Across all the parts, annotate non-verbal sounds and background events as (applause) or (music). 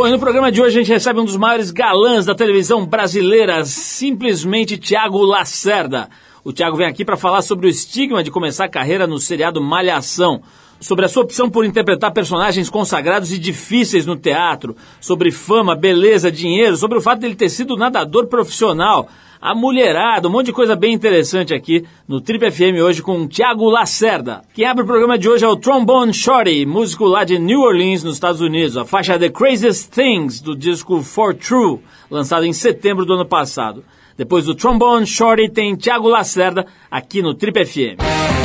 Bom, e no programa de hoje a gente recebe um dos maiores galãs da televisão brasileira, simplesmente Tiago Lacerda. O Tiago vem aqui para falar sobre o estigma de começar a carreira no seriado Malhação, sobre a sua opção por interpretar personagens consagrados e difíceis no teatro, sobre fama, beleza, dinheiro, sobre o fato dele ter sido nadador profissional, a mulherada, um monte de coisa bem interessante aqui no Trip FM hoje com o Thiago Lacerda. Quem abre o programa de hoje é o Trombone Shorty, músico lá de New Orleans, nos Estados Unidos. A faixa The Craziest Things, do disco For True, lançado em setembro do ano passado. Depois do Trombone Shorty tem Thiago Lacerda aqui no Trip FM.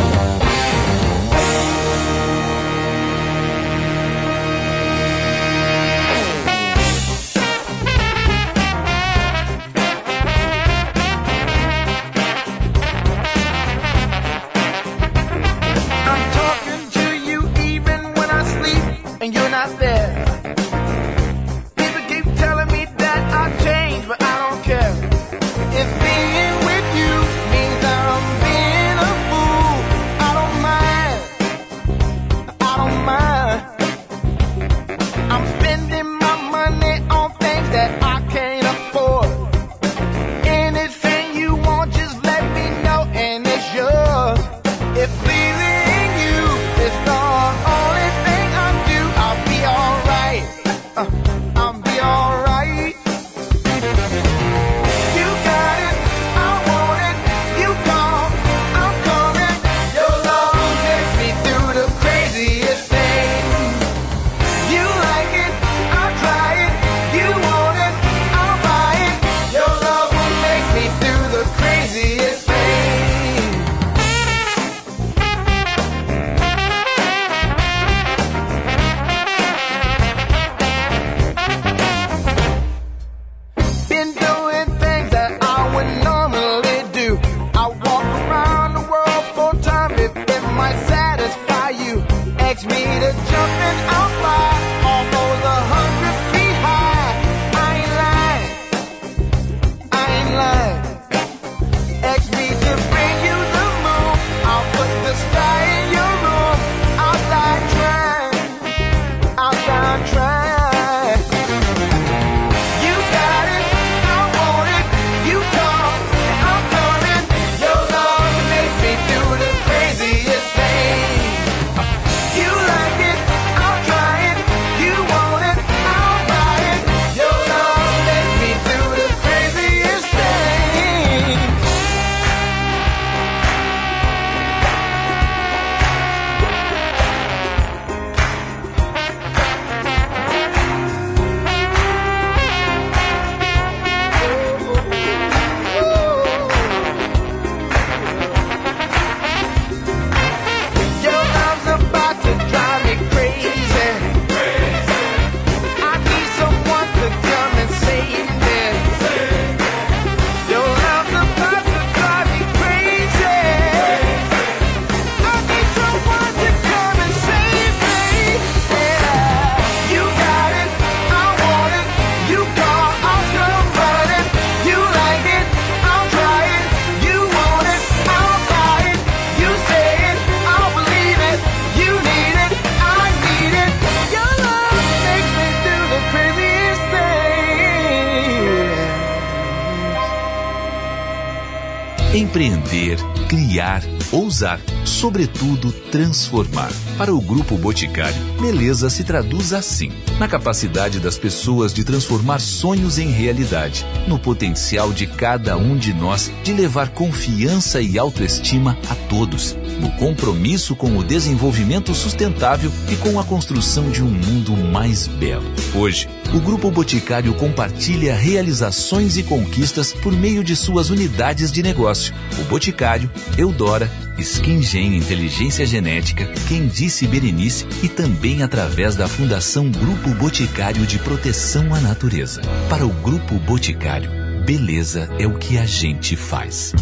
Criar, ousar, sobretudo transformar. Para o Grupo Boticário, beleza se traduz assim: na capacidade das pessoas de transformar sonhos em realidade, no potencial de cada um de nós de levar confiança e autoestima a todos, no compromisso com o desenvolvimento sustentável e com a construção de um mundo mais belo. Hoje, o Grupo Boticário compartilha realizações e conquistas por meio de suas unidades de negócio. O Boticário, Eudora, Skingen Inteligência Genética, Quem Disse Berenice e também através da Fundação Grupo Boticário de Proteção à Natureza. Para o Grupo Boticário, beleza é o que a gente faz.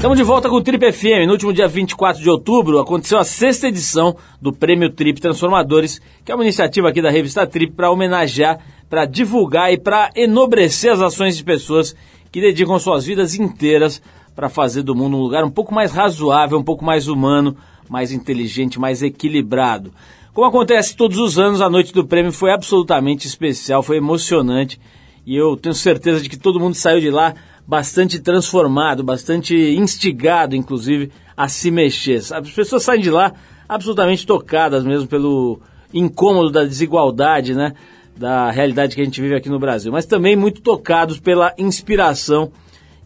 Estamos de volta com o Trip FM. No último dia 24 de outubro aconteceu a sexta edição do Prêmio Trip Transformadores, que é uma iniciativa aqui da revista Trip para homenagear, para divulgar e para enobrecer as ações de pessoas que dedicam suas vidas inteiras para fazer do mundo um lugar um pouco mais razoável, um pouco mais humano, mais inteligente, mais equilibrado. Como acontece todos os anos, a noite do prêmio foi absolutamente especial, foi emocionante e eu tenho certeza de que todo mundo saiu de lá bastante transformado, bastante instigado, inclusive, a se mexer. As pessoas saem de lá absolutamente tocadas mesmo pelo incômodo da desigualdade, né? Da realidade que a gente vive aqui no Brasil, mas também muito tocados pela inspiração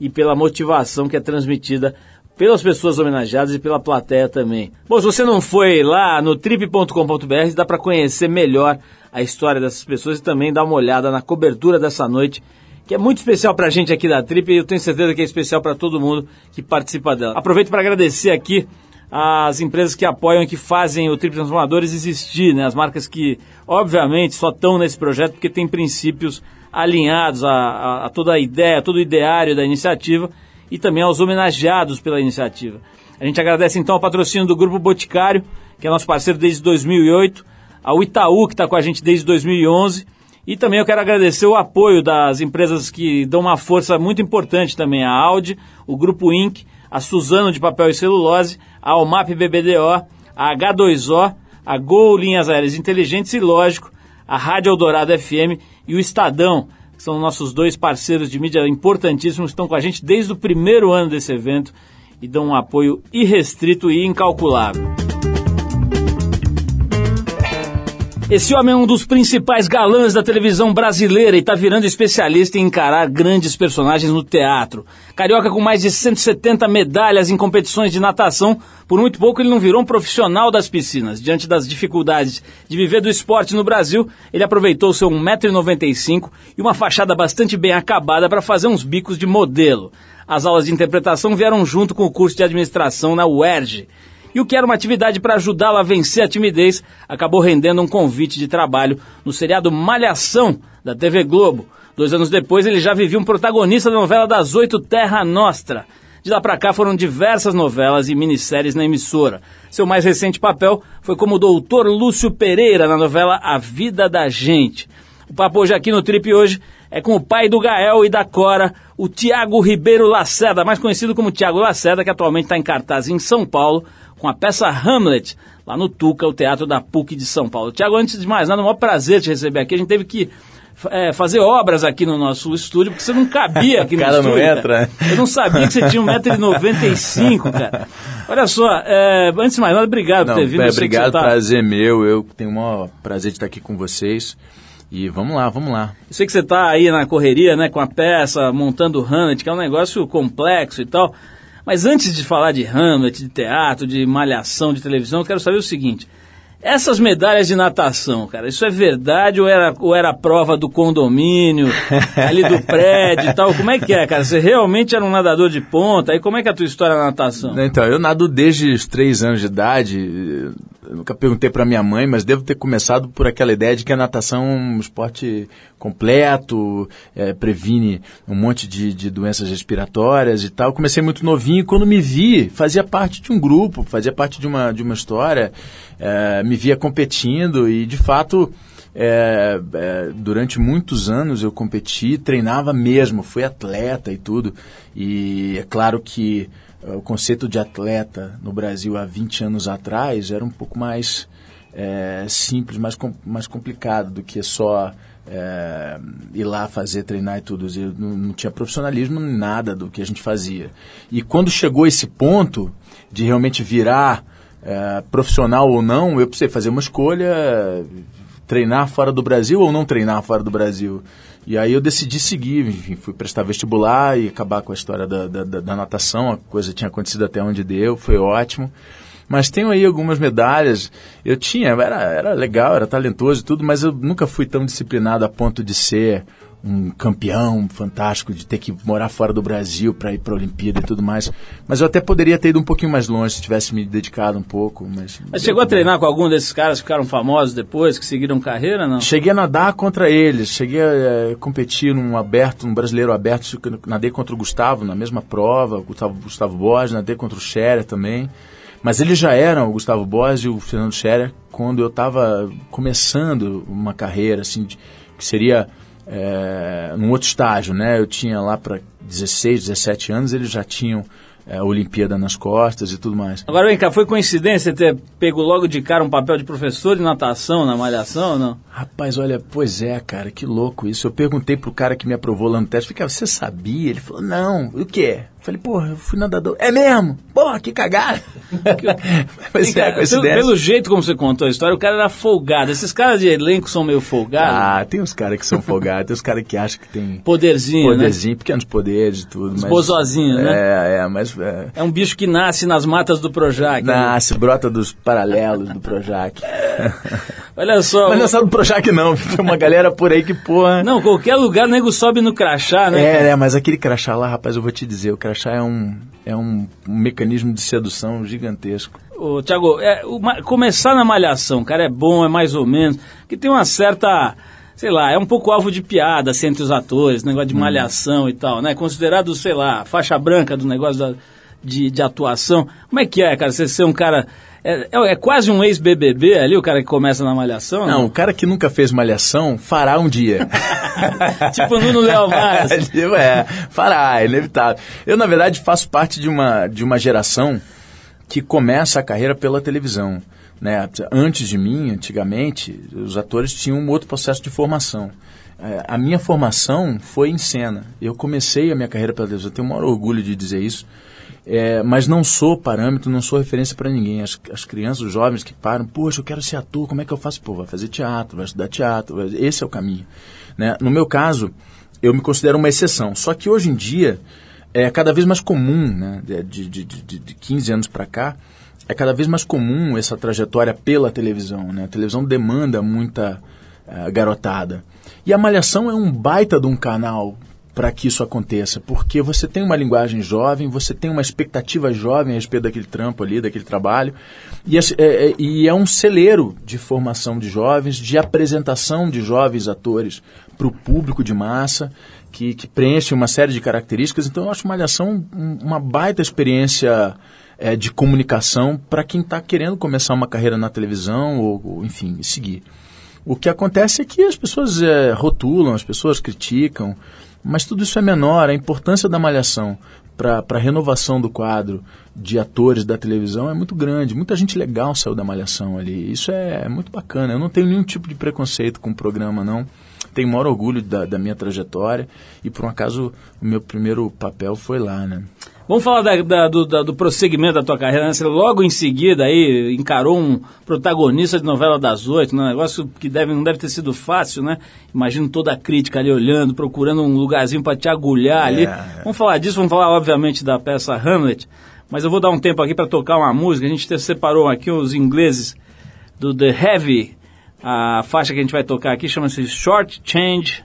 e pela motivação que é transmitida pelas pessoas homenageadas e pela plateia também. Bom, se você não foi lá no trip.com.br, dá para conhecer melhor a história dessas pessoas e também dar uma olhada na cobertura dessa noite, que é muito especial para a gente aqui da Trip e eu tenho certeza que é especial para todo mundo que participa dela. Aproveito para agradecer aqui as empresas que apoiam e que fazem o Trip Transformadores existir, né? As marcas que, obviamente, só estão nesse projeto porque tem princípios alinhados a, a, a toda a ideia, todo o ideário da iniciativa e também aos homenageados pela iniciativa. A gente agradece então ao patrocínio do Grupo Boticário, que é nosso parceiro desde 2008, ao Itaú, que está com a gente desde 2011, e também eu quero agradecer o apoio das empresas que dão uma força muito importante também, a Audi, o Grupo Inc., a Suzano de Papel e Celulose, a Almap BBDO, a H2O, a Gol Linhas Aéreas Inteligentes e, lógico, a Rádio Eldorado FM e o Estadão, que são nossos dois parceiros de mídia importantíssimos, estão com a gente desde o primeiro ano desse evento e dão um apoio irrestrito e incalculável. Esse homem é um dos principais galãs da televisão brasileira e está virando especialista em encarar grandes personagens no teatro. Carioca com mais de 170 medalhas em competições de natação, por muito pouco ele não virou um profissional das piscinas. Diante das dificuldades de viver do esporte no Brasil, ele aproveitou seu 1,95m e uma fachada bastante bem acabada para fazer uns bicos de modelo. As aulas de interpretação vieram junto com o curso de administração na UERJ e o que era uma atividade para ajudá-la a vencer a timidez acabou rendendo um convite de trabalho no seriado Malhação da TV Globo. Dois anos depois, ele já vivia um protagonista da novela das oito Terra Nostra. De lá para cá foram diversas novelas e minisséries na emissora. Seu mais recente papel foi como o doutor Lúcio Pereira na novela A Vida da Gente. O papo hoje aqui no Trip hoje é com o pai do Gael e da Cora, o Tiago Ribeiro Lacerda, mais conhecido como Tiago Lacerda, que atualmente está em cartaz em São Paulo, com a peça Hamlet, lá no Tuca, o Teatro da PUC de São Paulo. Tiago, antes de mais nada, é um prazer te receber aqui. A gente teve que é, fazer obras aqui no nosso estúdio, porque você não cabia aqui (laughs) no cara estúdio. não entra. Cara. Eu não sabia que você tinha 1,95m, cara. Olha só, é, antes de mais nada, obrigado não, por ter vindo. É, obrigado, tá... prazer meu. Eu tenho o maior prazer de estar aqui com vocês. E vamos lá, vamos lá. Eu sei que você está aí na correria, né, com a peça, montando o Hamlet, que é um negócio complexo e tal. Mas antes de falar de Hamlet, de teatro, de malhação, de televisão, eu quero saber o seguinte. Essas medalhas de natação, cara, isso é verdade ou era, ou era prova do condomínio, (laughs) ali do prédio e tal? Como é que é, cara? Você realmente era um nadador de ponta? Aí como é que é a tua história na natação? Então, eu nado desde os três anos de idade. Nunca perguntei para minha mãe, mas devo ter começado por aquela ideia de que a natação é um esporte completo, é, previne um monte de, de, doenças respiratórias e tal. Comecei muito novinho e quando me vi, fazia parte de um grupo, fazia parte de uma, de uma história, é, me via competindo e de fato. É, é, durante muitos anos eu competi, treinava mesmo, fui atleta e tudo. E é claro que o conceito de atleta no Brasil há 20 anos atrás era um pouco mais é, simples, mais, com, mais complicado do que só é, ir lá fazer, treinar e tudo. Eu não, não tinha profissionalismo nada do que a gente fazia. E quando chegou esse ponto de realmente virar é, profissional ou não, eu precisei fazer uma escolha, treinar fora do Brasil ou não treinar fora do Brasil. E aí eu decidi seguir, enfim, fui prestar vestibular e acabar com a história da, da, da natação, a coisa tinha acontecido até onde deu, foi ótimo. Mas tenho aí algumas medalhas. Eu tinha, era, era legal, era talentoso e tudo, mas eu nunca fui tão disciplinado a ponto de ser um campeão fantástico, de ter que morar fora do Brasil para ir para a Olimpíada e tudo mais. Mas eu até poderia ter ido um pouquinho mais longe se tivesse me dedicado um pouco. Mas, mas chegou a treinar com algum desses caras que ficaram famosos depois, que seguiram carreira, não? Cheguei a nadar contra eles, cheguei a é, competir num aberto, num brasileiro aberto, nadei contra o Gustavo na mesma prova, o Gustavo, Gustavo Borges, nadei contra o Scherer também. Mas eles já eram, o Gustavo Borges e o Fernando Scherer, quando eu estava começando uma carreira, assim, de, que seria é, num outro estágio, né? Eu tinha lá para 16, 17 anos, eles já tinham é, Olimpíada nas costas e tudo mais. Agora vem cá, foi coincidência ter pego logo de cara um papel de professor de natação na malhação ou não? Rapaz, olha, pois é, cara, que louco isso. Eu perguntei pro cara que me aprovou lá no teste, falei, você sabia? Ele falou, não, o quê? Falei, porra, eu fui nadador. É mesmo? Porra, que cagada. (laughs) Mas é, coincidência. Pelo jeito como você contou a história, o cara era folgado. Esses caras de elenco são meio folgados. Ah, tem uns caras que são folgados, tem uns caras que acham que tem... Poderzinho, Poderzinho, né? pequenos poderes e tudo. Os bozozinhos, né? É, é, mas... É... é um bicho que nasce nas matas do Projac. Nasce, né? brota dos paralelos do Projac. (laughs) Olha só... Mas não é só do Projac não, tem uma galera por aí que, porra... (laughs) Não, qualquer lugar o nego sobe no crachá, né? É, é, mas aquele crachá lá, rapaz, eu vou te dizer, o crachá é um, é um, mecanismo de sedução gigantesco. Ô, Tiago, é, começar na malhação, cara, é bom, é mais ou menos, que tem uma certa, sei lá, é um pouco alvo de piada assim, entre os atores, negócio de hum. malhação e tal, né? Considerado, sei lá, faixa branca do negócio da, de, de atuação. Como é que é, cara, você ser um cara é, é, é, quase um ex-BBB ali, o cara que começa na malhação? Não, não, o cara que nunca fez malhação fará um dia. (laughs) tipo Nuno Léo Mas. Tipo, é, fará, é inevitável. Eu, na verdade, faço parte de uma, de uma geração que começa a carreira pela televisão. Né? Antes de mim, antigamente, os atores tinham um outro processo de formação. É, a minha formação foi em cena. Eu comecei a minha carreira pela televisão, eu tenho o maior orgulho de dizer isso é, mas não sou parâmetro, não sou referência para ninguém. As, as, crianças, os jovens que param, poxa, eu quero ser ator, como é que eu faço? Pô, vai fazer teatro, vai estudar teatro, vai... esse é o caminho. Né? No meu caso, eu me considero uma exceção. Só que hoje em dia é cada vez mais comum, né? de, de, de, de 15 anos para cá, é cada vez mais comum essa trajetória pela televisão. Né? A televisão demanda muita uh, garotada. E a Malhação é um baita de um canal para que isso aconteça, porque você tem uma linguagem jovem, você tem uma expectativa jovem a respeito daquele trampo ali, daquele trabalho, e é, é, e é um celeiro de formação de jovens, de apresentação de jovens atores para o público de massa, que, que preenche uma série de características. Então, eu acho Malhação uma baita experiência é, de comunicação para quem está querendo começar uma carreira na televisão ou, ou, enfim, seguir. O que acontece é que as pessoas é, rotulam, as pessoas criticam, mas tudo isso é menor. A importância da malhação para a renovação do quadro de atores da televisão é muito grande. Muita gente legal saiu da malhação ali. Isso é, é muito bacana. Eu não tenho nenhum tipo de preconceito com o programa, não. Tenho o maior orgulho da, da minha trajetória e, por um acaso, o meu primeiro papel foi lá, né? Vamos falar da, da, do, da, do, prosseguimento da tua carreira, né? Você logo em seguida aí encarou um protagonista de novela das oito, né? um negócio que deve, não deve ter sido fácil, né? Imagino toda a crítica ali olhando, procurando um lugarzinho para te agulhar ali. É, é. Vamos falar disso, vamos falar obviamente da peça Hamlet, mas eu vou dar um tempo aqui para tocar uma música. A gente separou aqui os ingleses do The Heavy, a faixa que a gente vai tocar aqui chama-se Short Change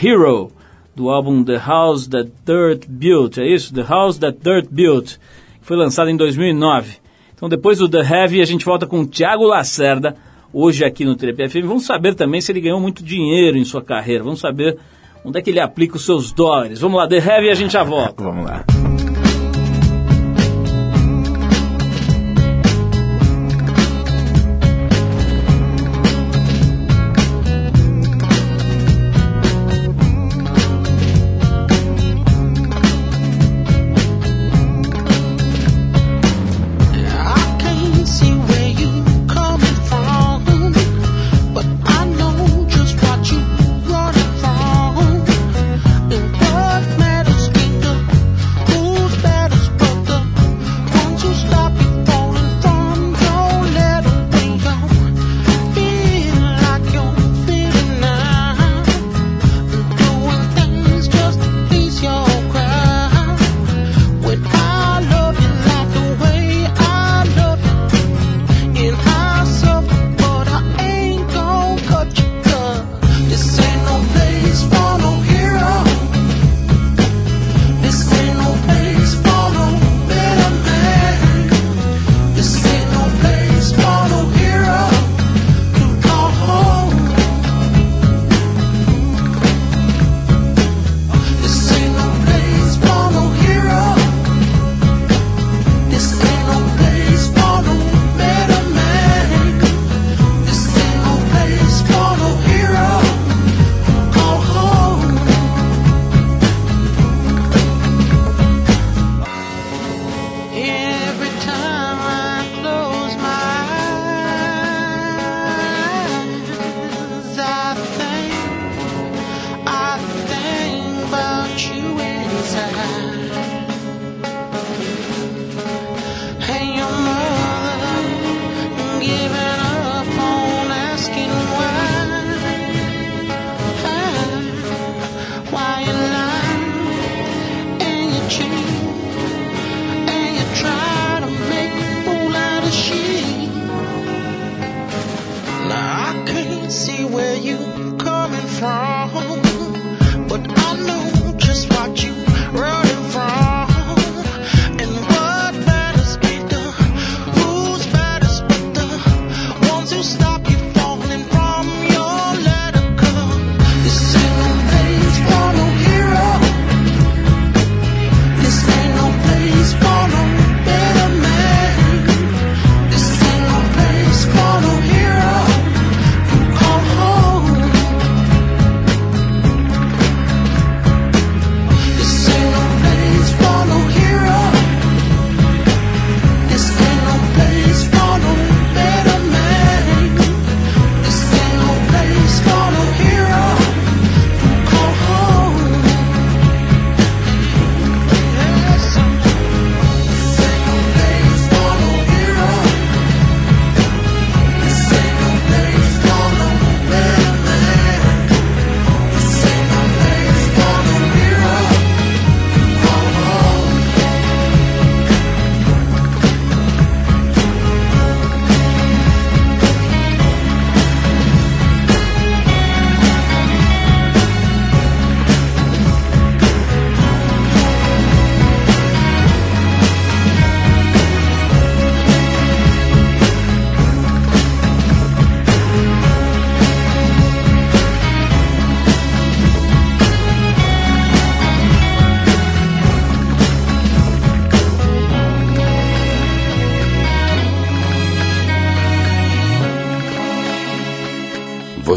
Hero do álbum The House That Dirt Built, é isso? The House That Dirt Built, que foi lançado em 2009. Então depois do The Heavy a gente volta com o Thiago Lacerda, hoje aqui no Trip FM. Vamos saber também se ele ganhou muito dinheiro em sua carreira, vamos saber onde é que ele aplica os seus dólares. Vamos lá, The Heavy a gente já volta. vamos lá.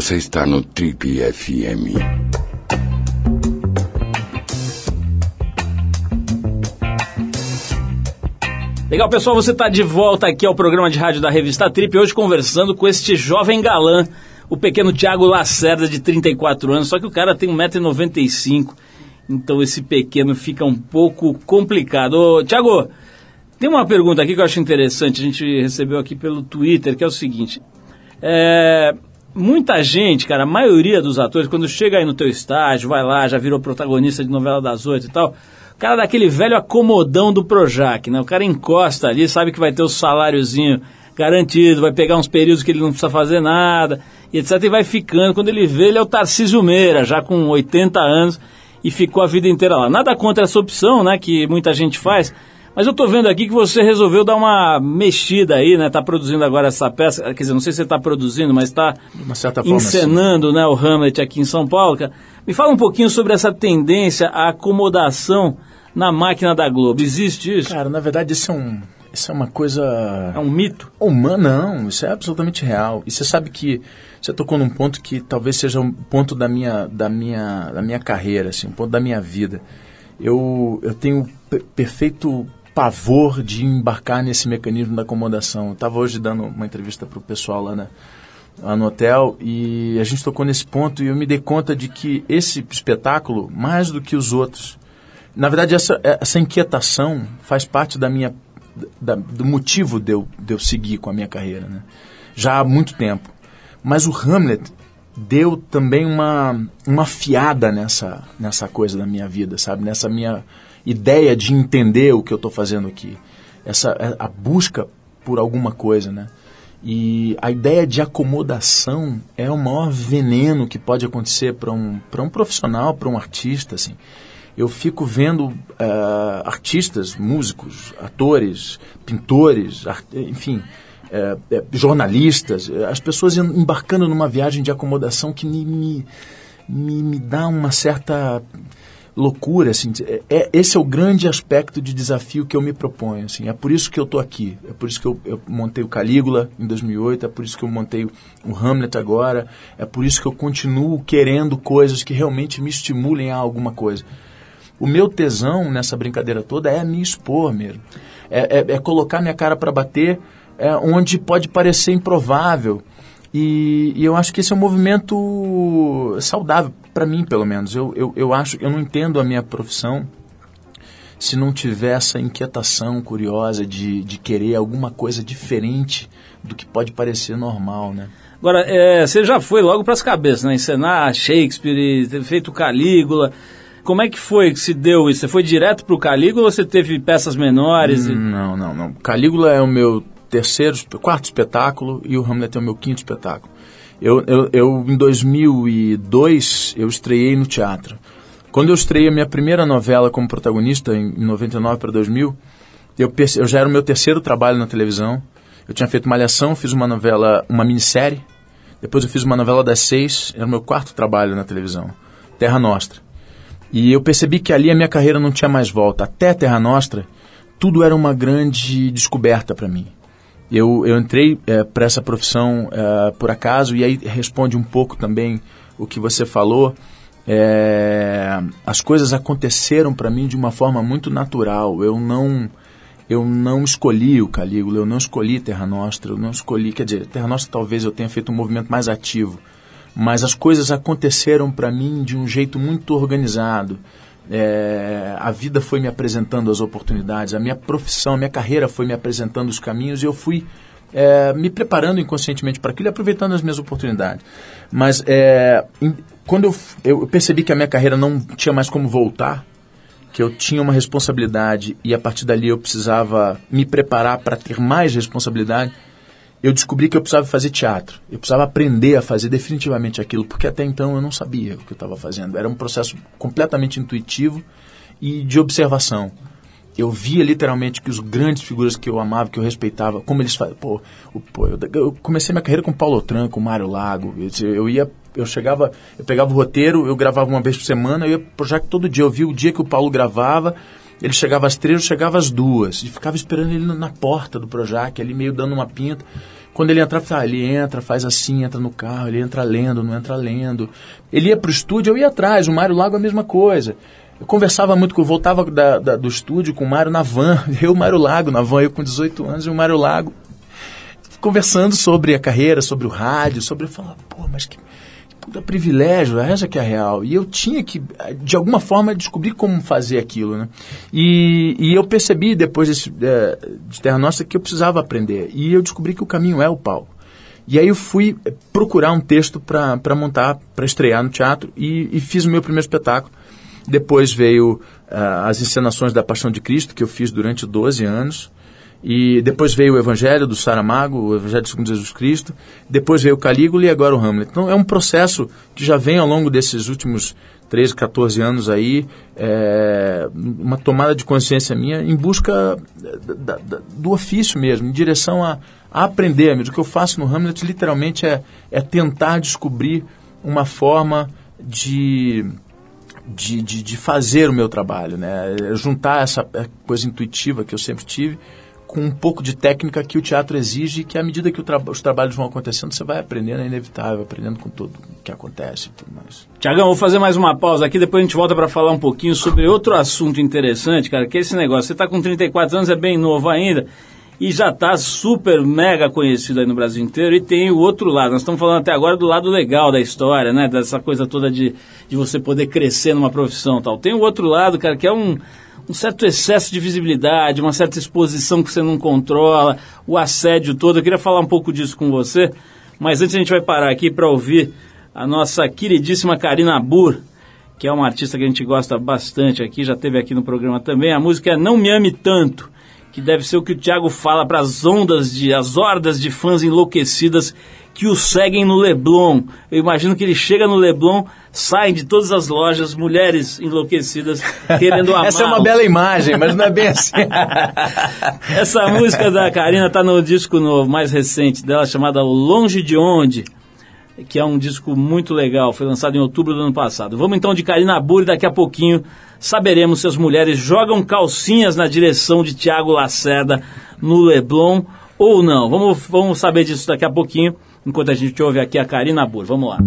Você está no Trip FM. Legal, pessoal, você está de volta aqui ao programa de rádio da revista Trip, hoje conversando com este jovem galã, o pequeno Tiago Lacerda, de 34 anos, só que o cara tem 1,95m, então esse pequeno fica um pouco complicado. Tiago, tem uma pergunta aqui que eu acho interessante, a gente recebeu aqui pelo Twitter, que é o seguinte, é, muita gente, cara, a maioria dos atores, quando chega aí no teu estágio, vai lá, já virou protagonista de novela das oito e tal, o cara dá aquele velho acomodão do Projac, né? O cara encosta ali, sabe que vai ter o saláriozinho garantido, vai pegar uns períodos que ele não precisa fazer nada, e etc. E vai ficando. Quando ele vê, ele é o Tarcísio Meira, já com 80 anos, e ficou a vida inteira lá. Nada contra essa opção, né? Que muita gente faz. Mas eu tô vendo aqui que você resolveu dar uma mexida aí, né? Tá produzindo agora essa peça. Quer dizer, não sei se você tá produzindo, mas tá forma, encenando né, o Hamlet aqui em São Paulo. Me fala um pouquinho sobre essa tendência à acomodação na máquina da Globo. Existe isso? Cara, na verdade, isso é, um, isso é uma coisa É um mito? humana, não. Isso é absolutamente real. E você sabe que você tocou num ponto que talvez seja um ponto da minha, da minha, da minha carreira, assim, um ponto da minha vida. Eu, eu tenho pe- perfeito pavor de embarcar nesse mecanismo da acomodação. Eu estava hoje dando uma entrevista para o pessoal lá, na, lá no hotel e a gente tocou nesse ponto e eu me dei conta de que esse espetáculo, mais do que os outros, na verdade essa, essa inquietação faz parte da minha da- do motivo de eu, de eu seguir com a minha carreira, né? já há muito tempo. Mas o Hamlet deu também uma, uma fiada nessa, nessa coisa da minha vida, sabe? Nessa minha ideia de entender o que eu estou fazendo aqui. Essa, a busca por alguma coisa, né? E a ideia de acomodação é o maior veneno que pode acontecer para um, um profissional, para um artista, assim. Eu fico vendo eh, artistas, músicos, atores, pintores, ar- enfim, eh, jornalistas, as pessoas em- embarcando numa viagem de acomodação que me, me, me dá uma certa loucura, assim, é, é- esse é o grande aspecto de desafio que eu me proponho, assim, é por isso que eu estou aqui, é por isso que eu, eu montei o Calígula em 2008, é por isso que eu montei o, Hamlet agora, é por isso que eu continuo querendo coisas que realmente me estimulem a alguma coisa. O meu tesão nessa brincadeira toda é me expor mesmo, é, é- é colocar minha cara para bater é, onde pode parecer improvável, e, e eu acho que esse é um movimento saudável, para mim, pelo menos. Eu, eu, eu acho, eu não entendo a minha profissão se não tiver essa inquietação curiosa de, de querer alguma coisa diferente do que pode parecer normal, né? Agora, é, você já foi logo para as cabeças, né? Encenar Shakespeare, ter feito Calígula. Como é que foi que se deu isso? Você foi direto para o Calígula ou você teve peças menores? e- Não, não, não. Calígula é o meu terceiro, quarto espetáculo e o Hamlet é o meu quinto espetáculo. Eu, eu, eu em 2002 eu estreiei no teatro. Quando eu estreiei a minha primeira novela como protagonista em 99 para 2000, eu, eu já era o meu terceiro trabalho na televisão. Eu tinha feito Malhação, fiz uma novela, uma minissérie. Depois eu fiz uma novela das seis, era o meu quarto trabalho na televisão, Terra Nostra. E eu percebi que ali a minha carreira não tinha mais volta. Até Terra Nostra, tudo era uma grande descoberta para mim. Eu, eu entrei para essa profissão eh, por acaso, e aí responde um pouco também o que você falou. É, as coisas aconteceram para mim de uma forma muito natural. Eu não eu não escolhi o Calígula, eu não escolhi Terra Nostra, eu não escolhi, quer dizer, Terra Nostra talvez eu tenha feito um movimento mais ativo, mas as coisas aconteceram para mim de um jeito muito organizado. É, a vida foi me apresentando as oportunidades, a minha profissão, a minha carreira foi me apresentando os caminhos e eu fui é, me preparando inconscientemente para aquilo e aproveitando as minhas oportunidades. Mas é, em- quando eu, eu percebi que a minha carreira não tinha mais como voltar, que eu tinha uma responsabilidade e a partir dali eu precisava me preparar para ter mais responsabilidade, eu descobri que eu precisava fazer teatro. Eu precisava aprender a fazer definitivamente aquilo, porque até então eu não sabia o que eu estava fazendo. Era um processo completamente intuitivo e de observação. Eu via literalmente que os grandes figuras que eu amava, que eu respeitava, como eles faziam. Pô, pô, eu, eu comecei minha carreira com Paulo Otran, com Mário Lago. Eu, eu ia, eu chegava, eu pegava o roteiro, eu gravava uma vez por semana, eu ia pro Projac todo dia. Eu via o dia que o Paulo gravava, ele chegava às três, eu chegava às duas. E ficava esperando ele na- porta do Projac, ali meio dando uma pinta. Quando ele entrava, ah, ele entra, faz assim, entra no carro, ele entra lendo, não entra lendo. Ele ia pro estúdio, eu ia atrás, o Mário Lago a mesma coisa. Eu conversava muito eu voltava da- da- do estúdio com o Mário na van, (laughs) eu e o Mário Lago na van, eu com 18 anos e o Mário Lago conversando sobre a carreira, sobre o rádio, sobre eu falava, pô, mas que puta privilégio, essa que é a real. E eu tinha que, de alguma forma, descobrir como fazer aquilo, né? E, e eu percebi depois desse, eh, de Terra Nossa que eu precisava aprender. E eu descobri que o caminho é o palco. E aí eu fui procurar um texto para montar, para estrear no teatro e, e fiz o meu primeiro espetáculo. Depois veio ah, as encenações da Paixão de Cristo, que eu fiz durante 12 anos. E depois veio o Evangelho do Saramago, o Evangelho segundo Jesus Cristo. Depois veio o Calígula e agora o Hamlet. Então é um processo que já vem ao longo desses últimos 13, 14 anos aí, é, uma tomada de consciência minha em busca da- da- do ofício mesmo, em direção a, a aprender. mesmo. O que eu faço no Hamlet literalmente é, é tentar descobrir uma forma de de, de, de fazer o meu trabalho, né? É Juntar essa é, coisa intuitiva que eu sempre tive com um pouco de técnica que o teatro exige que à medida que tra os trabalhos vão acontecendo, você vai aprendendo, é inevitável, aprendendo com tudo que acontece e tudo mais. Tiagão, vou fazer mais uma pausa aqui, depois a gente volta para falar um pouquinho sobre outro assunto interessante, cara, que é esse negócio. Você está com 34 anos, é bem novo ainda, e já está super mega conhecido aí no Brasil inteiro, e tem o outro lado. Nós estamos falando até agora do lado legal da história, né? Dessa coisa toda de, de você poder crescer numa profissão tal. Tem o outro lado, cara, que é um, um certo excesso de visibilidade, uma certa exposição que você não controla, o assédio todo. Eu queria falar um pouco disso com você, mas antes a gente vai parar aqui para ouvir a nossa queridíssima Karina Burr, que é uma artista que a gente gosta bastante aqui, já teve aqui no programa também. A música é Não Me Ame Tanto, que deve ser o que o Thiago fala para as ondas de, as hordas de fãs enlouquecidas que o seguem no Leblon. Eu imagino que ele chega no Leblon, saem de todas as lojas, mulheres enlouquecidas (laughs) querendo amar. Essa é uma bela imagem, mas não é bem assim. (laughs) Essa música da Karina tá no disco novo, mais recente dela, chamada O Longe de Onde, que é um disco muito legal, foi lançado em outubro do ano passado. Vamos então de Karina Burri, daqui a pouquinho saberemos se as mulheres jogam calcinhas na direção de Tiago Lacerda no Leblon ou não. Vamos, vamos saber disso daqui a pouquinho, enquanto a gente ouve aqui a Karina Burri. Vamos lá.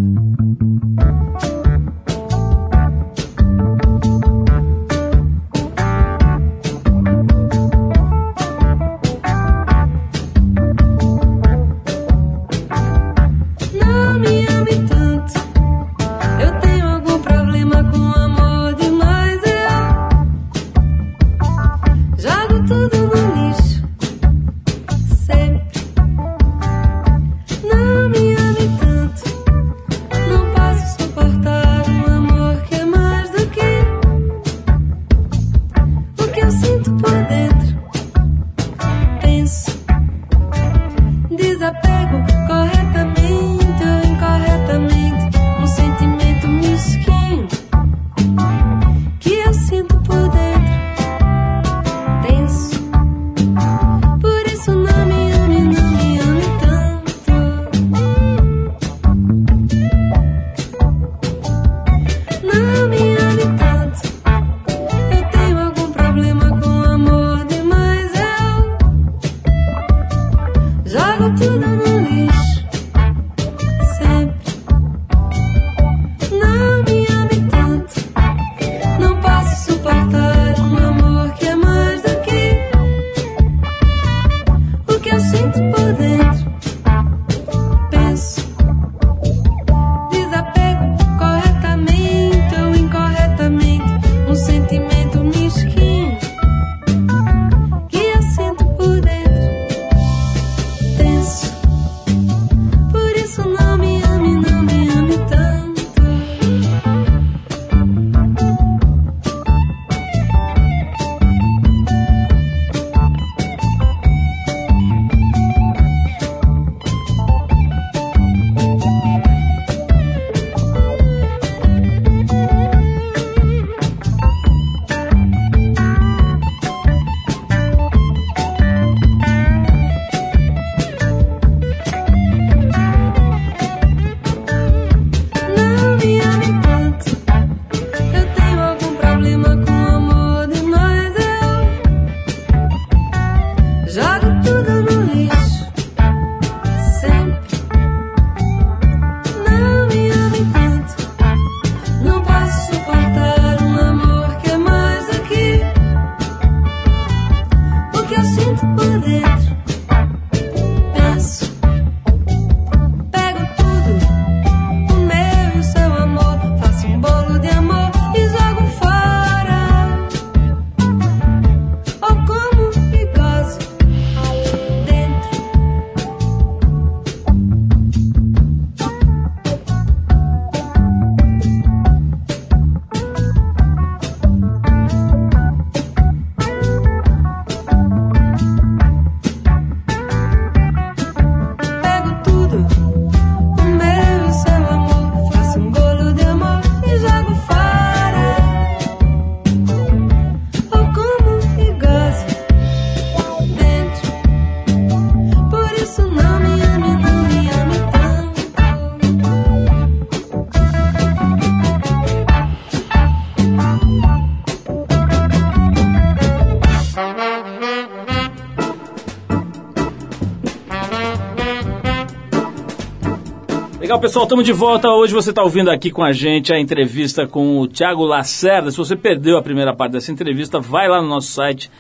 Pessoal, estamos de volta. Hoje você está ouvindo aqui com a gente a entrevista com o Thiago Lacerda. Se você perdeu a primeira parte dessa entrevista, vai lá no nosso site,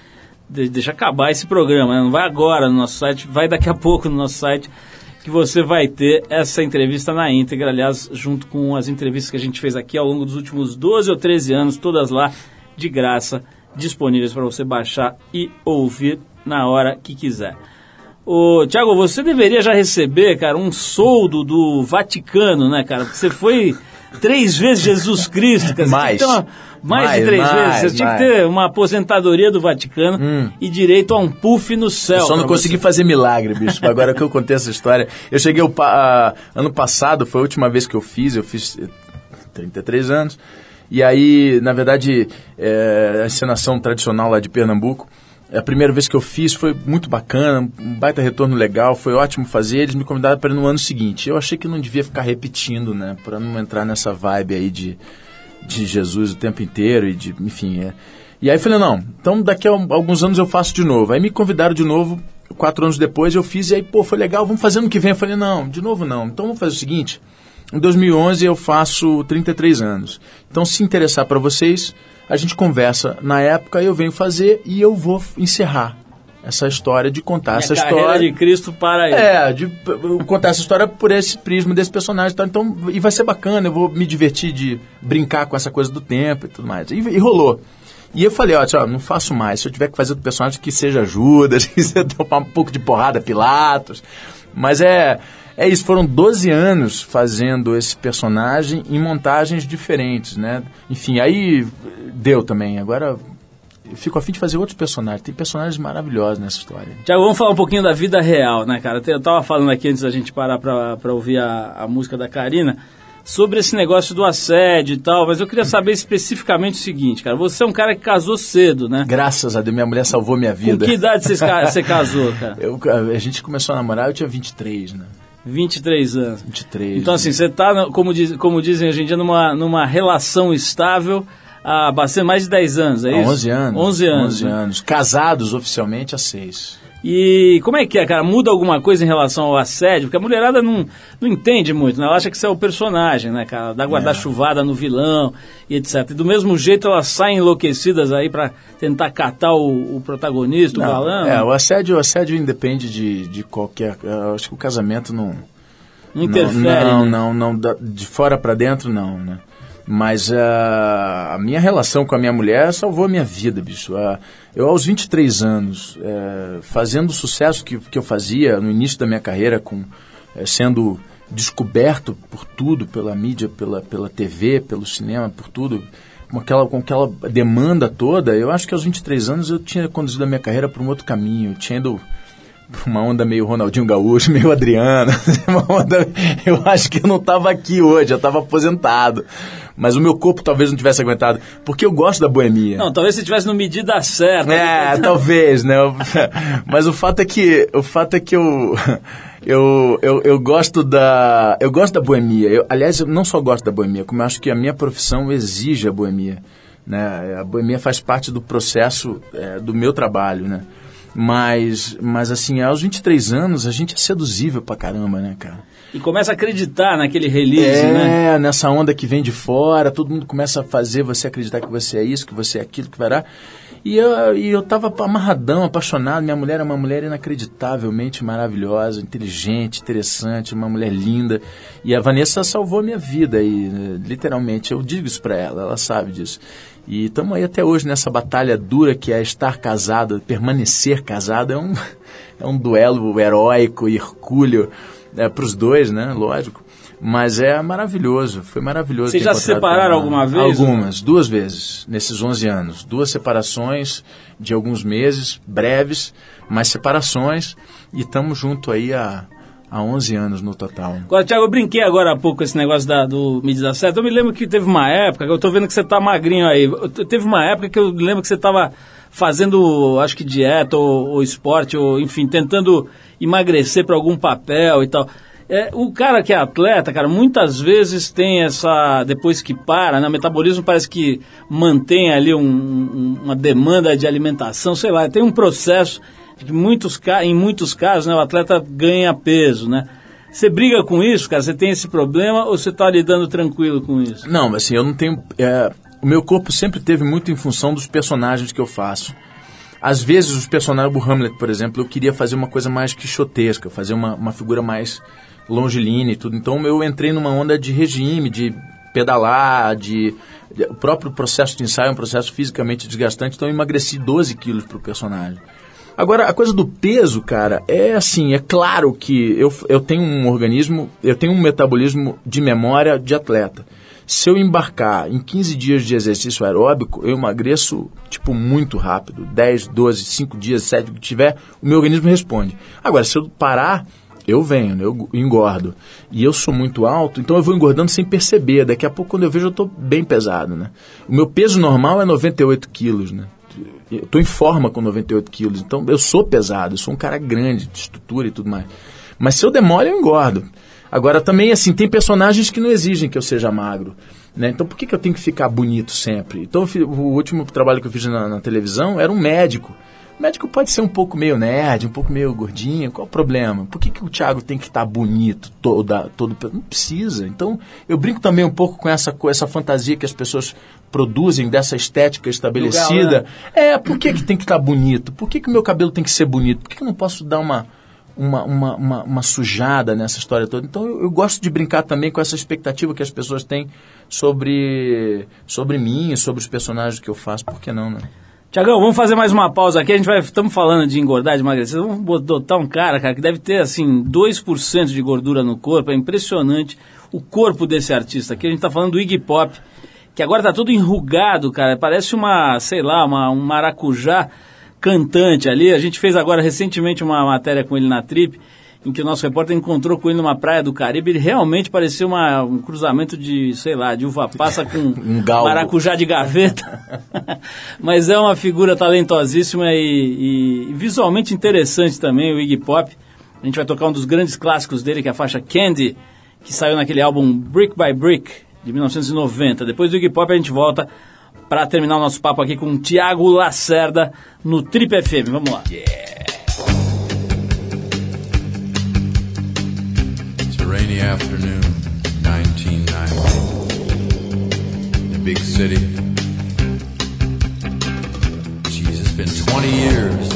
de- deixa acabar esse programa, né? não vai agora no nosso site, vai daqui a pouco no nosso site, que você vai ter essa entrevista na íntegra, aliás, junto com as entrevistas que a gente fez aqui ao longo dos últimos 12 ou 13 anos, todas lá de graça, disponíveis para você baixar e ouvir na hora que quiser. Ô, Tiago, você deveria já receber, cara, um soldo do Vaticano, né, cara? Porque você foi três vezes Jesus Cristo, cara. Mais. uma- mais, Mais, de três mais, vezes. Você tinha que mais. ter uma aposentadoria do Vaticano e direito a um puff no céu. Eu só não consegui você. fazer milagre, bicho. Agora que eu contei essa história. Eu cheguei ano passado, foi a última vez que eu fiz, eu fiz eh, 33 anos. E aí, na verdade, é, a encenação tradicional lá de Pernambuco. A primeira vez que eu fiz foi muito bacana, um baita retorno legal, foi ótimo fazer. Eles me convidaram para ir no ano seguinte. Eu achei que não devia ficar repetindo, né? Para não entrar nessa vibe aí de, de Jesus o tempo inteiro e de, enfim, é. E aí falei, não, então daqui a alguns anos eu faço de novo. Aí me convidaram de novo, quatro anos depois eu fiz, e aí, pô, foi legal, vamos fazer ano que vem. Eu falei, não, de novo não. Então vamos fazer o seguinte, em 2011 eu faço 33 anos. Então se interessar para vocês, a gente conversa na época, eu venho fazer e eu vou encerrar essa história de contar Minha essa história. de Cristo para aí. É, de contar essa história por esse prisma desse personagem. e tal. Então, e vai ser bacana, eu vou me divertir de brincar com essa coisa do tempo e tudo mais. E, e rolou. E eu falei, ó, não faço mais. Se eu tiver que fazer outro personagem que seja Judas, (laughs) que seja tomar um pouco de porrada, Pilatos. Mas é, é isso, foram 12 anos fazendo esse personagem em montagens diferentes, né? Enfim, aí deu também. Agora eu fico afim de fazer outros personagens. Tem personagens maravilhosos nessa história. Tiago, vamos falar um pouquinho da vida real, né, cara? Eu tava falando aqui antes da gente parar pra, pra ouvir a, a música da Karina sobre esse negócio do assédio e tal, mas eu queria saber especificamente o seguinte, cara. Você é um cara que casou cedo, né? Graças a Deus, minha mulher salvou minha Com vida. que idade você (laughs) casou, cara? Eu, a gente começou a namorar, eu tinha 23, né? 23 anos. 23. Então, assim, você tá, no- como, diz, como dizem hoje em dia, numa, numa relação estável há bastante mais de 10 anos, é Há isso? 11 anos. 11 anos. 11 né? anos. Casados oficialmente há 6. E como é que é, cara? Muda alguma coisa em relação ao assédio? Porque a mulherada não, não entende muito, né? Ela acha que você é o personagem, né, cara? Dá guarda-chuvada no vilão e etc. E do mesmo jeito elas saem enlouquecidas aí pra tentar catar o, o protagonista, o Não, galã. é, o assédio, o assédio independe de, de qualquer. acho que o casamento não. não interfere. Não, né? não, não, de fora para dentro não, né? Mas ah, a minha relação com a minha mulher salvou a minha vida, bicho. Ah, eu, aos 23 anos, eh, fazendo o sucesso que, que eu fazia no início da minha carreira, com, eh, sendo descoberto por tudo, pela mídia, pela, pela TV, pelo cinema, por tudo, com aquela, com aquela demanda toda, eu acho que aos 23 anos eu tinha conduzido a minha carreira para um outro caminho. Eu tinha ido uma onda meio Ronaldinho Gaúcho, (laughs) meio Adriano. (laughs) uma onda- eu acho que eu não estava aqui hoje, eu estava aposentado. Mas o meu corpo talvez não tivesse aguentado, porque eu gosto da boemia. Não, talvez você estivesse no medida certa. É, talvez, né? (laughs) Mas o fato é que o fato é que eu eu, eu, eu gosto da eu gosto da boemia. Eu, aliás, eu não só gosto da boemia, como eu acho que a minha profissão exige a boemia, né? A boemia faz parte do processo é, do meu trabalho, né? Mas, mas assim, aos 23 anos a gente é seduzível pra caramba, né, cara? E começa a acreditar naquele release, né? É, nessa onda que vem de fora, todo mundo começa a fazer você acreditar que você é isso, que você é aquilo, que vai dar. E eu, e eu tava amarradão, apaixonado. Minha mulher é uma mulher inacreditavelmente maravilhosa, inteligente, interessante, uma mulher linda. E a Vanessa salvou minha vida aí, né, literalmente. Eu digo isso pra ela, ela sabe disso. E estamos aí até hoje nessa batalha dura que é estar casado, permanecer casado. É um, (laughs) é um duelo heróico e hercúleo é, para os dois, né? Lógico. Mas é maravilhoso, foi maravilhoso. Vocês já se separaram ela. alguma vez? Algumas, duas vezes, nesses 11 anos. Duas separações de alguns meses, breves, mas separações. E estamos junto aí há, há 11 anos no total. Agora, Thiago, eu brinquei agora há pouco com esse negócio da, do medida certa. Eu me lembro que teve uma época, eu tô vendo que você tá magrinho aí. Eu- Teve uma época que eu lembro que você tava fazendo, acho que dieta ou, ou esporte, ou enfim, tentando emagrecer para algum papel e tal. É, o cara que é atleta, cara, muitas vezes tem essa. Depois que para, né? O metabolismo parece que mantém ali um- um- uma demanda de alimentação, sei lá, tem um processo que muitos, em muitos casos, né, o atleta ganha peso, né? Você briga com isso, cara? Você tem esse problema ou você tá lidando tranquilo com isso? Não, assim, eu não tenho. é, o meu corpo sempre teve muito em função dos personagens que eu faço. Às vezes, os personagens do Hamlet, por exemplo, eu queria fazer uma coisa mais quixotesca, fazer uma, uma figura mais longilínea e tudo. Então, eu entrei numa onda de regime, de pedalar, de. de- o próprio processo de ensaio é um processo fisicamente desgastante, então eu emagreci 12 quilos pro personagem. Agora, a coisa do peso, cara, é assim, é claro que eu, eu tenho um organismo, eu tenho um metabolismo de memória de atleta. Se eu embarcar em 15 dias de exercício aeróbico, eu emagreço, tipo, muito rápido. 10, 12, 5 dias, 7, o que tiver, o meu organismo responde. Agora, se eu parar, eu venho, né? eu engordo. E eu sou muito alto, então eu vou engordando sem perceber. Daqui a pouco, quando eu vejo, eu estou bem pesado, né? O meu peso normal é 98 quilos, né? Eu estou em forma com 98 quilos, então eu sou pesado, eu sou um cara grande, de estrutura e tudo mais. Mas se eu demoro, eu engordo. Agora, também, assim, tem personagens que não exigem que eu seja magro. Né? Então, por que, que eu tenho que ficar bonito sempre? Então, eu fi- o último trabalho que eu fiz na, na televisão era um médico. O médico pode ser um pouco meio nerd, um pouco meio gordinho, qual o problema? Por que, que o Thiago tem que estar bonito toda, todo Não precisa. Então, eu brinco também um pouco com essa, com essa fantasia que as pessoas produzem dessa estética estabelecida. É, por que, que tem que estar bonito? Por que, que o meu cabelo tem que ser bonito? Por que, que eu não posso dar uma, uma, uma, uma, uma sujada nessa história toda? Então, eu, eu gosto de brincar também com essa expectativa que as pessoas têm sobre, sobre mim, sobre os personagens que eu faço. Por que não, né? Tiagão, vamos fazer mais uma pausa aqui. A gente vai. Estamos falando de engordar, de emagrecer. Vamos botar um cara, cara, que deve ter assim 2% de gordura no corpo. É impressionante o corpo desse artista aqui. A gente está falando do Iggy Pop, que agora tá todo enrugado, cara. Parece uma, sei lá, uma, um maracujá cantante ali. A gente fez agora recentemente uma matéria com ele na Trip, em que o nosso repórter encontrou com ele numa praia do Caribe. Ele realmente parecia uma, um cruzamento de, sei lá, de uva passa com (laughs) Um maracujá de gaveta. (laughs) Mas é uma figura talentosíssima e, e visualmente interessante também, o Iggy Pop. A gente vai tocar um dos grandes clássicos dele, que é a faixa Candy, que saiu naquele álbum Brick by Brick, de 1990. Depois do Iggy Pop a gente volta para terminar o nosso papo aqui com o Tiago Lacerda no Trip FM. Vamos lá. It's a rainy afternoon, 1990. In the big city. It's been 20 years.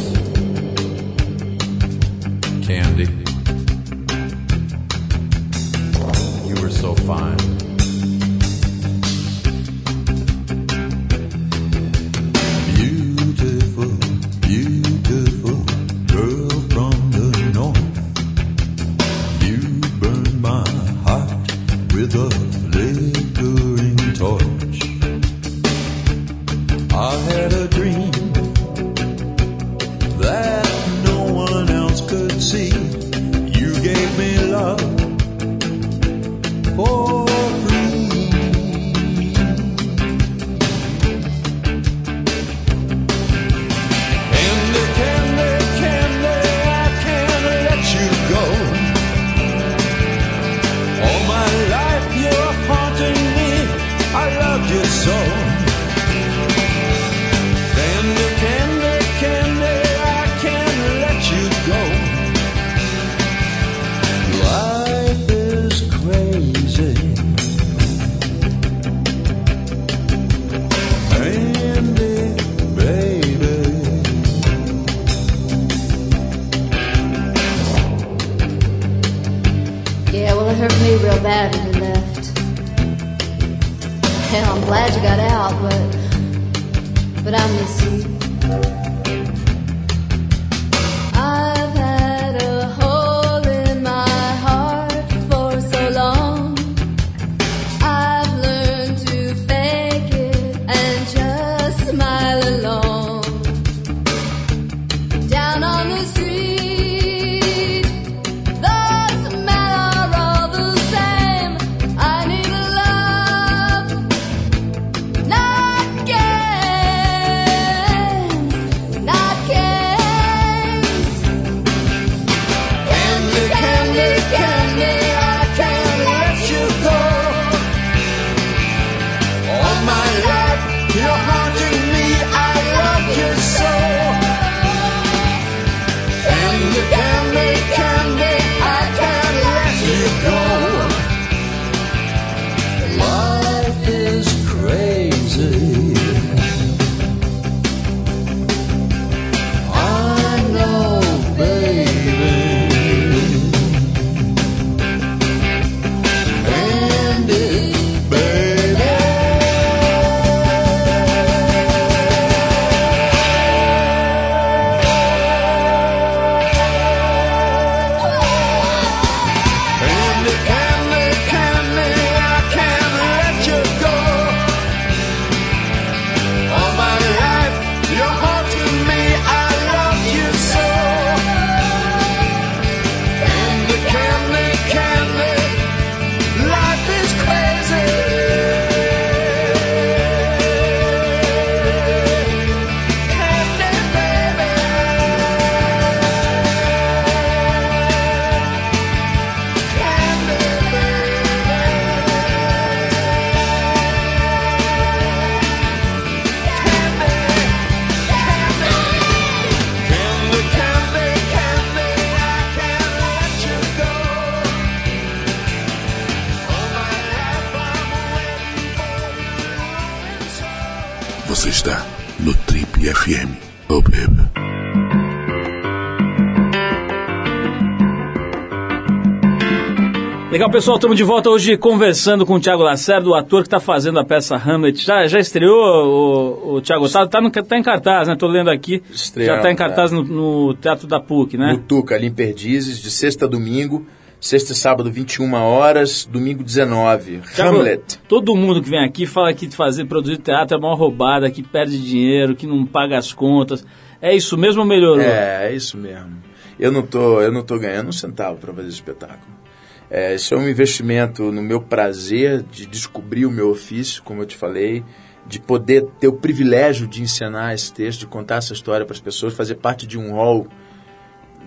Legal, pessoal, estamos de volta hoje conversando com o Thiago Lacerda, o ator que está fazendo a peça Hamlet. Já, já estreou, o, o Thiago? Tá, tá, tá em cartaz, né? Tô lendo aqui. Estreou, já está em cara. cartaz no, no Teatro da PUC, né? No Tuca, ali em Perdizes, de sexta a domingo. Sexta e sábado, 21 horas. Domingo, 19. Thiago, Hamlet. Todo mundo que vem aqui fala que fazer, produzir teatro é uma roubada, que perde dinheiro, que não paga as contas. É isso mesmo ou melhorou? É, é isso mesmo. Eu não tô, eu não tô ganhando um centavo para fazer espetáculo. É, isso é um investimento no meu prazer de descobrir o meu ofício, como eu te falei, de poder ter o privilégio de encenar esse texto, de contar essa história para as pessoas, fazer parte de um hall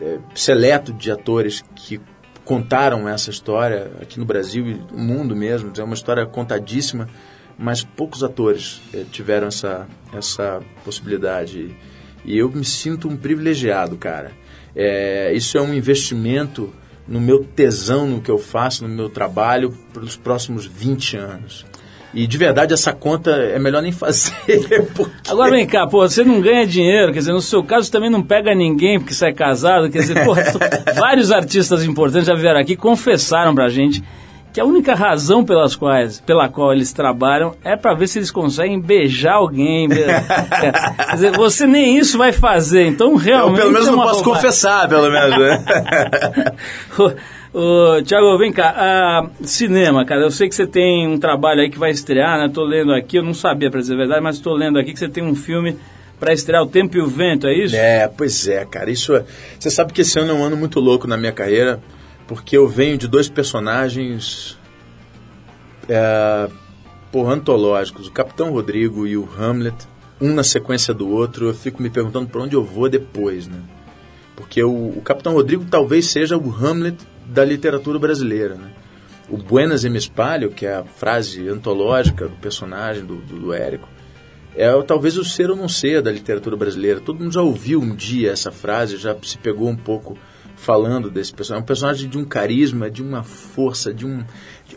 é, seleto de atores que contaram essa história aqui no Brasil e no mundo mesmo. É uma história contadíssima, mas poucos atores eh, tiveram essa, essa possibilidade. E eu me sinto um privilegiado, cara. É, isso é um investimento no meu tesão, no que eu faço, no meu trabalho, pelos próximos 20 anos. E de verdade, essa conta é melhor nem fazer. (laughs) Porque... Agora vem cá, pô, você não ganha dinheiro, quer dizer, no seu caso também não pega ninguém porque você é casado, quer dizer, (laughs) vários artistas importantes já vieram aqui confessaram pra gente que a única razão pelas quais, pela qual eles trabalham é pra ver se eles conseguem beijar alguém. (laughs) Quer dizer, você nem isso vai fazer, então Eu, realmente pelo menos é não posso roubada. confessar, pelo menos. Né? (laughs) Ô, Tiago, vem cá. ah, cinema, cara, eu sei que você tem um trabalho aí que vai estrear, né? Tô lendo aqui, eu não sabia, pra dizer a verdade, mas tô lendo aqui que você tem um filme pra estrear, O Tempo e o Vento, é isso? É, pois é, cara. Isso é... Você sabe que esse ano é um ano muito louco na minha carreira, porque eu venho de dois personagens é, antológicos, o Capitão Rodrigo e o Hamlet, um na sequência do outro. Eu fico me perguntando para onde eu vou depois, né? Porque o, o Capitão Rodrigo talvez seja o Hamlet da literatura brasileira, né? O Buenas e me espalho, que é a frase antológica do personagem do, do, do Érico, é talvez o ser ou não ser da literatura brasileira. Todo mundo já ouviu um dia essa frase, já se pegou um pouco falando desse personagem. É um personagem de um carisma, de uma força, de um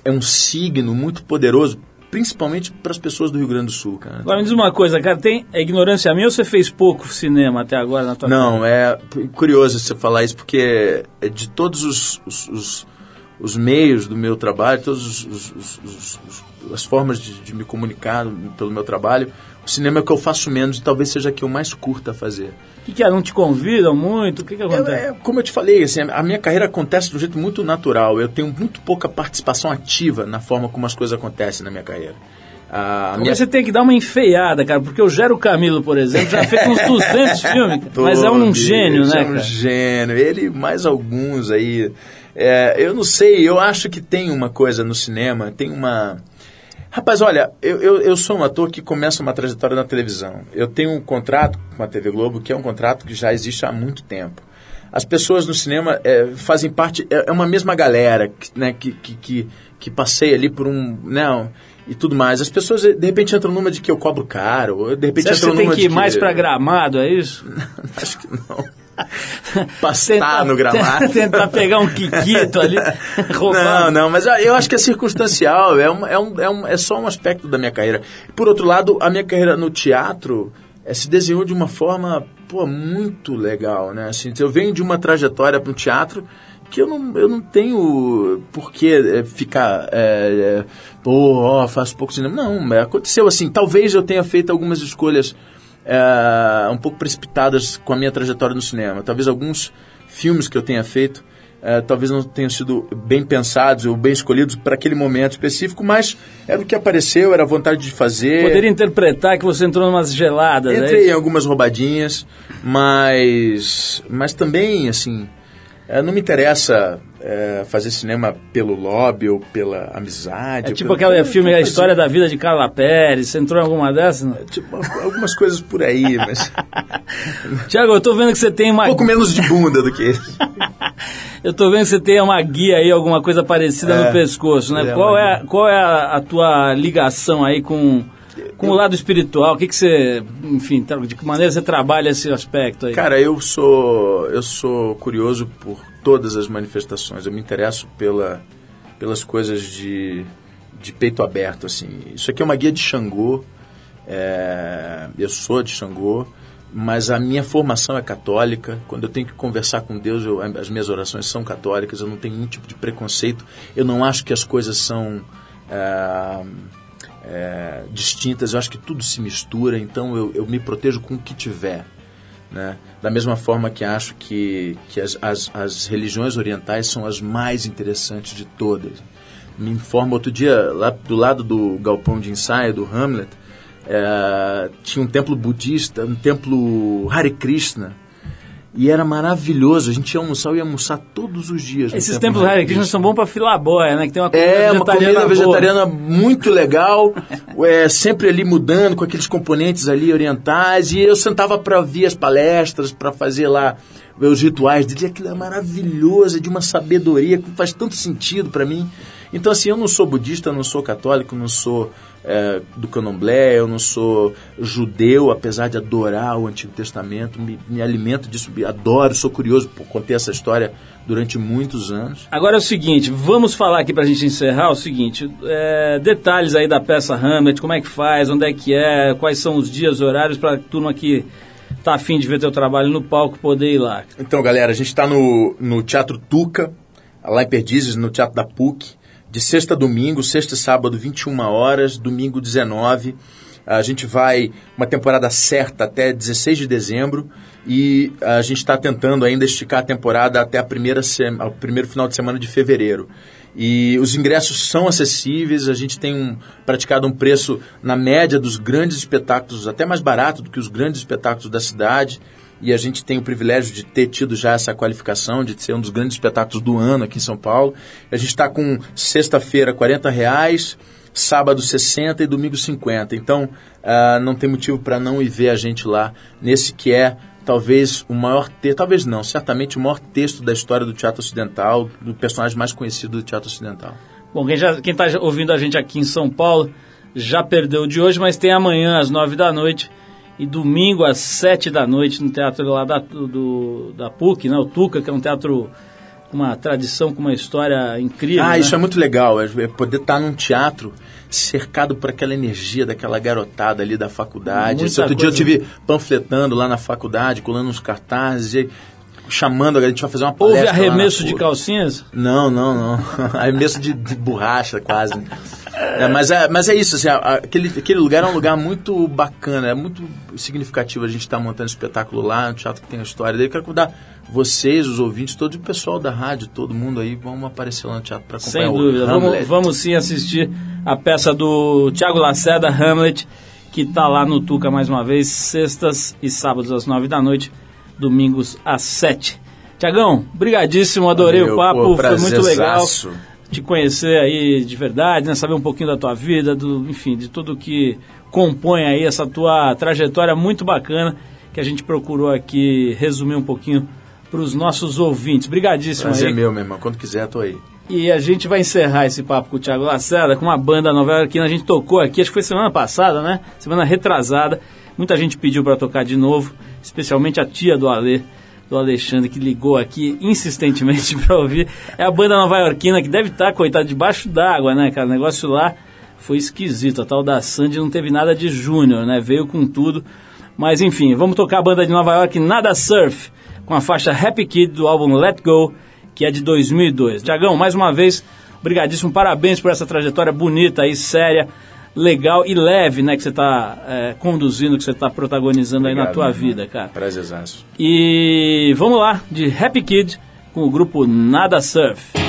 é um signo muito poderoso, principalmente para as pessoas do Rio Grande do Sul, cara. Agora me diz uma coisa, cara, tem é ignorância minha ou você fez pouco cinema até agora na tua Não, é curioso você falar isso, porque é de todos os, os, os- os meios do meu trabalho, todas as formas de, de me comunicar pelo meu trabalho, o cinema é o que eu faço menos e talvez seja que eu mais curta a fazer. O que, que é? Não te convidam muito? O que, que acontece? é, como eu te falei, assim, a minha carreira acontece de um jeito muito natural. Eu tenho muito pouca participação ativa na forma como as coisas acontecem na minha carreira. Minha você tem que dar uma enfeiada, cara, porque o Gero Camilo, por exemplo, já fez uns 200 (laughs) filmes, mas é um gênio, né, É um cara? gênio. Ele e mais alguns aí. É, eu não sei, eu acho que tem uma coisa no cinema, tem uma. Rapaz, olha, eu, eu, eu sou um ator que começa uma trajetória na televisão. Eu tenho um contrato com a TV Globo, que é um contrato que já existe há muito tempo. As pessoas no cinema é, fazem parte, é é uma mesma galera que, né, que, que, que, que passeia ali por um. Né, e tudo mais. As pessoas, de repente, entram numa de que eu cobro caro, ou de repente Você acha que entram você tem numa que de ir mais pra gramado, é isso? (laughs) Acho que não. (laughs) Pastar no gramado. (laughs) Tentar pegar um quiquito ali, Não, roubar. não, mas eu acho que é circunstancial, é, um, é, um, é, um, é só um aspecto da minha carreira. Por outro lado, a minha carreira no teatro eh, se desenhou de uma forma pô, muito legal, né? Assim, eu venho de uma trajetória para o teatro que eu não, eu não tenho por que eh, ficar, é, é, pô, ó, faço pouco cinema. Não, aconteceu assim. Talvez eu tenha feito algumas escolhas é, um pouco precipitadas com a minha trajetória no cinema. Talvez alguns filmes que eu tenha feito é, talvez não tenham sido bem pensados ou bem escolhidos para aquele momento específico, mas era o que apareceu, era a vontade de fazer. Poderia interpretar que você entrou numas geladas, é Entrei em isso? algumas roubadinhas, mas, mas também, assim, não me interessa é, fazer cinema pelo lobby ou pela amizade. É tipo pelo- aquele filme A História da Vida de Carla Pérez, você entrou em alguma dessas? Não? Tipo, algumas coisas por aí, mas (laughs) Tiago, eu tô vendo que você tem uma... um pouco menos de bunda do que (laughs) isso. Eu tô vendo que você tem uma guia aí, alguma coisa parecida É. no pescoço, né? É, qual, é, qual é a, a tua ligação aí com, com o lado espiritual? O que que você... Enfim, de que maneira você trabalha esse aspecto aí? Cara, eu sou eu sou curioso por todas as manifestações. Eu me interesso pela, pelas coisas de, de peito aberto, assim. Isso aqui é uma guia de Xangô. É, eu sou de Xangô, mas a minha formação é católica. Quando eu tenho que conversar com Deus, eu- as minhas orações são católicas. Eu não tenho nenhum tipo de preconceito. Eu não acho que as coisas são é, é, distintas. Eu acho que tudo se mistura. Então eu, eu me protejo com o que tiver. Né? Da mesma forma que acho que, que as, as, as religiões orientais são as mais interessantes de todas. Me informa, outro dia, lá do lado do galpão de ensaio do Hamlet, é, tinha um templo budista, um templo Hare Krishna, e era maravilhoso. A gente ia almoçar, eu ia almoçar todos os dias. Esses templo templos Hare Krishna são bons pra filabóia, né? Que tem uma comida é, uma comida boa. vegetariana muito legal, (laughs) é, sempre ali mudando com aqueles componentes ali orientais. E eu sentava para ver as palestras, para fazer lá os rituais dele. Aquilo é maravilhoso, é de uma sabedoria que faz tanto sentido para mim. Então, assim, eu não sou budista, não sou católico, não sou é, do candomblé, eu não sou judeu, apesar de adorar o Antigo Testamento, me, me alimento disso, adoro, sou curioso, por contei essa história durante muitos anos. Agora é o seguinte, vamos falar aqui pra gente encerrar o seguinte, é, detalhes aí da peça Hamlet, como é que faz, onde é que é, quais são os dias, horários pra turma que tá afim de ver teu trabalho no palco poder ir lá. Então, galera, a gente está no, no Teatro Tuca, lá em Perdizes, no Teatro da PUC, de sexta a domingo, sexta e sábado, 21 horas, domingo 19. A gente vai uma temporada certa até 16 de dezembro e a gente está tentando ainda esticar a temporada até a primeira o primeiro final de semana de fevereiro. E os ingressos são acessíveis, a gente tem um- praticado um preço na média dos grandes espetáculos, até mais barato do que os grandes espetáculos da cidade e a gente tem o privilégio de ter tido já essa qualificação de ser um dos grandes espetáculos do ano aqui em São Paulo. A gente está com sexta-feira 40 reais, sábado 60 e domingo 50. Então ah, não tem motivo para não ir ver a gente lá nesse que é talvez o maior texto, talvez não, certamente o maior texto da história do teatro ocidental, do personagem mais conhecido do teatro ocidental. Bom, quem, já, quem tá ouvindo a gente aqui em São Paulo já perdeu de hoje, mas tem amanhã às nove da noite e domingo às sete da noite no teatro lá da, do, da PUC, né? O Tuca, que é um teatro com uma tradição, com uma história incrível. Ah, né? isso é muito legal, é é poder estar num teatro cercado por aquela energia daquela garotada ali da faculdade. Muita Esse outro dia eu coisa. tive panfletando lá na faculdade, colando uns cartazes, e chamando, a gente vai fazer uma Houve palestra na arremesso de calcinhas? Não, não, não. (laughs) Arremesso de, de borracha, quase. É, mas, é, mas é isso, assim, aquele, aquele lugar é um lugar muito bacana, é muito significativo a gente estar montando espetáculo lá, um teatro que tem a história dele. Quero convidar vocês, os ouvintes, todo o pessoal da rádio, todo mundo aí, vamos aparecer lá no teatro para acompanhar Sem o dúvida. Vamos, Hamlet. vamos sim assistir a peça do Tiago Lacerda, Hamlet, que está lá no Tuca mais uma vez, sextas e sábados às nove da noite, domingos às sete. Tiagão, brigadíssimo, adorei Valeu, o papo, pô, foi muito legal te conhecer aí de verdade, né? Saber um pouquinho da tua vida, do, enfim, de tudo que compõe aí essa tua trajetória muito bacana que a gente procurou aqui resumir um pouquinho para os nossos ouvintes. Brigadíssimo Prazer aí. meu, meu irmão. Quando quiser, tô aí. E a gente vai encerrar esse papo com o Thiago Lacerda com uma banda nova que a gente tocou aqui, acho que foi semana passada, né? Semana retrasada. Muita gente pediu para tocar de novo, especialmente a tia do Alê, do Alexandre, que ligou aqui insistentemente (laughs) para ouvir. É a banda nova-iorquina que deve estar, coitada, debaixo d'água, né, cara? O negócio lá foi esquisito. A tal da Sandy não teve nada de júnior, né? Veio com tudo. Mas enfim, vamos tocar a banda de Nova York Nada Surf, com a faixa Happy Kid do álbum Let Go, que é de 2002. Tiagão, mais uma vez, brigadíssimo, parabéns por essa trajetória bonita aí, séria, legal e leve, né, que você está conduzindo, que você está protagonizando aí na Obrigado, tua vida, cara. Prazerzaço. E vamos lá, de Happy Kid, com o grupo Nada Surf.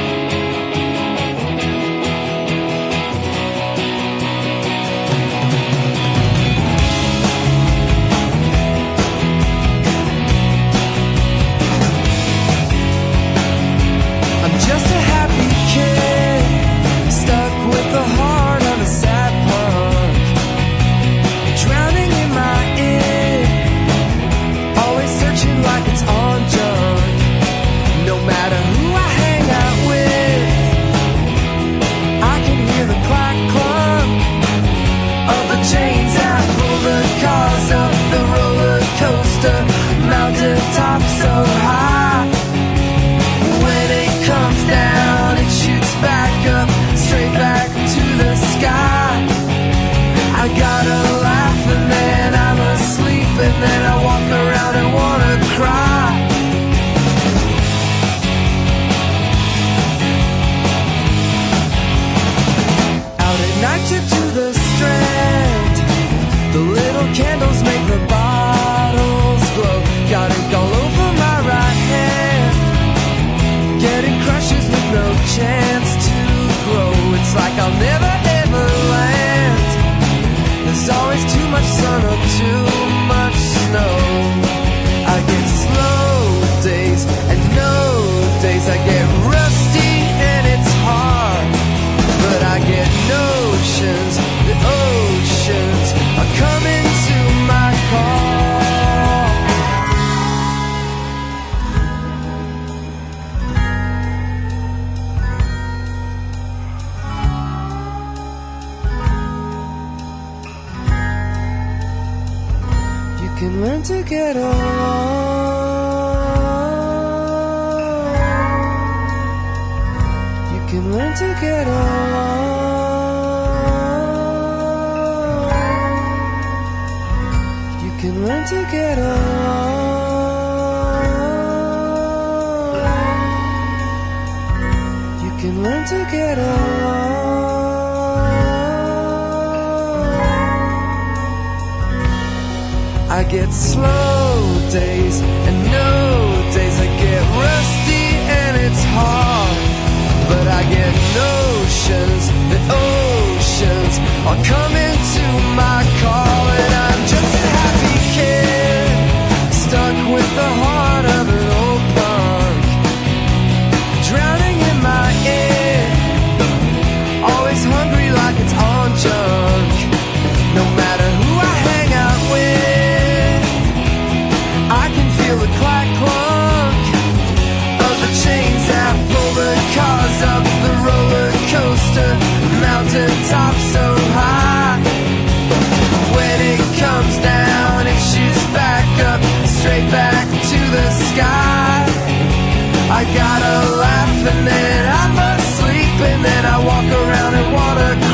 To get along. Get slow days and no days. I get rusty and it's hard. But I get notions that oceans are coming to my call. I gotta laugh and then I must sleep and then I walk around and wanna